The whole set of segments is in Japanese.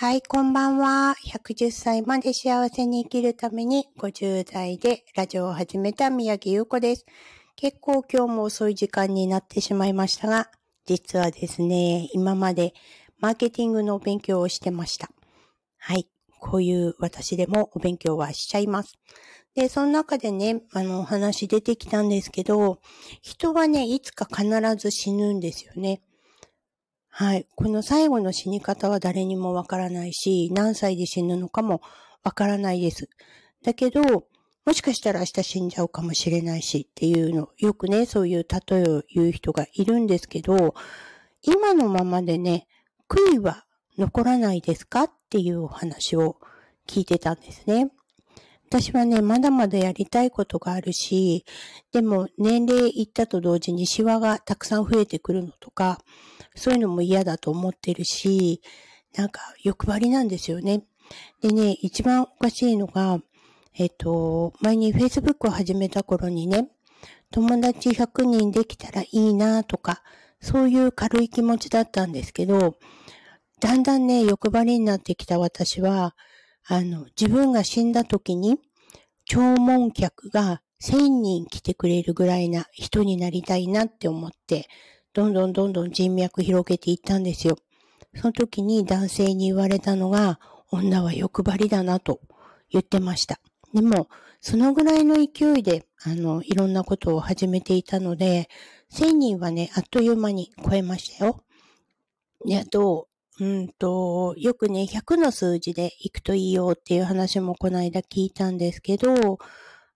はい、こんばんは。110歳まで幸せに生きるために50代でラジオを始めた宮城優子です。結構今日も遅い時間になってしまいましたが、実はですね、今までマーケティングのお勉強をしてました。はい、こういう私でもお勉強はしちゃいます。で、その中でね、あの、お話出てきたんですけど、人はね、いつか必ず死ぬんですよね。はい。この最後の死に方は誰にもわからないし、何歳で死ぬのかもわからないです。だけど、もしかしたら明日死んじゃうかもしれないしっていうの、よくね、そういう例えを言う人がいるんですけど、今のままでね、悔いは残らないですかっていうお話を聞いてたんですね。私はね、まだまだやりたいことがあるし、でも年齢いったと同時にシワがたくさん増えてくるのとか、そういうのも嫌だと思ってるし、なんか欲張りなんですよね。でね、一番おかしいのが、えっと、前に Facebook を始めた頃にね、友達100人できたらいいなとか、そういう軽い気持ちだったんですけど、だんだんね、欲張りになってきた私は、あの、自分が死んだ時に、弔問客が1000人来てくれるぐらいな人になりたいなって思って、どんどんどんどん人脈広げていったんですよ。その時に男性に言われたのが、女は欲張りだなと言ってました。でも、そのぐらいの勢いで、あの、いろんなことを始めていたので、1000人はね、あっという間に超えましたよ。で、あと、うんと、よくね、100の数字で行くといいよっていう話もこの間聞いたんですけど、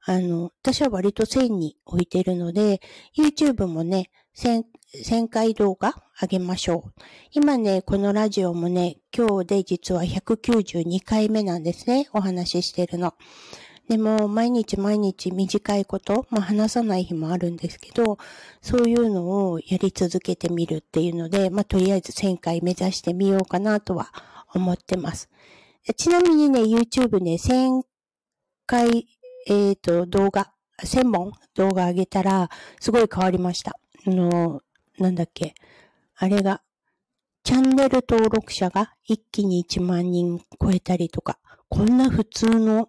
あの、私は割と1000に置いてるので、YouTube もね、1000, 1000回動画上げましょう。今ね、このラジオもね、今日で実は192回目なんですね、お話ししてるの。でも、毎日毎日短いこと、まあ話さない日もあるんですけど、そういうのをやり続けてみるっていうので、まあとりあえず1000回目指してみようかなとは思ってます。ちなみにね、YouTube ね、1000回、えっ、ー、と、動画、1000本動画上げたら、すごい変わりました。あの、なんだっけ。あれが、チャンネル登録者が一気に1万人超えたりとか、こんな普通の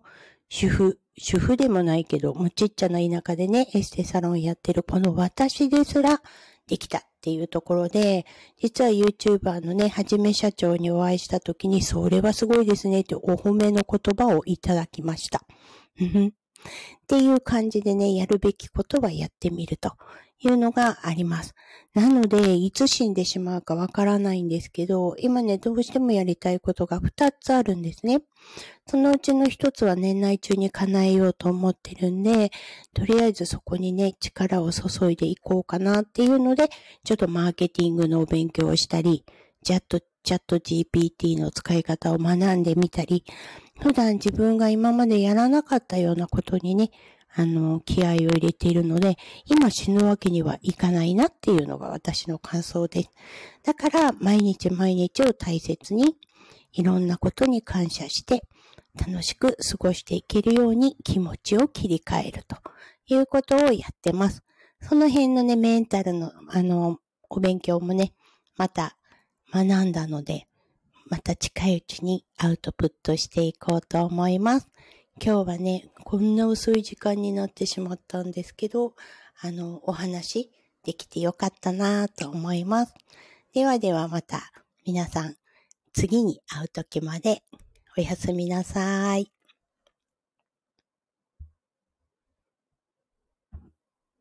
主婦、主婦でもないけど、もうちっちゃな田舎でね、エステサロンやってるこの私ですらできたっていうところで、実は YouTuber のね、はじめ社長にお会いした時に、それはすごいですねってお褒めの言葉をいただきました。っていう感じでね、やるべきことはやってみるというのがあります。なので、いつ死んでしまうかわからないんですけど、今ね、どうしてもやりたいことが2つあるんですね。そのうちの1つは年内中に叶えようと思ってるんで、とりあえずそこにね、力を注いでいこうかなっていうので、ちょっとマーケティングのお勉強をしたり、チャット、チャット GPT の使い方を学んでみたり、普段自分が今までやらなかったようなことにね、あの、気合を入れているので、今死ぬわけにはいかないなっていうのが私の感想です。だから、毎日毎日を大切に、いろんなことに感謝して、楽しく過ごしていけるように気持ちを切り替えるということをやってます。その辺のね、メンタルの、あの、お勉強もね、また学んだので、また近いうちにアウトプットしていこうと思います。今日はね、こんな遅い時間になってしまったんですけど、あの、お話できてよかったなと思います。ではではまた皆さん次に会う時までおやすみなさい。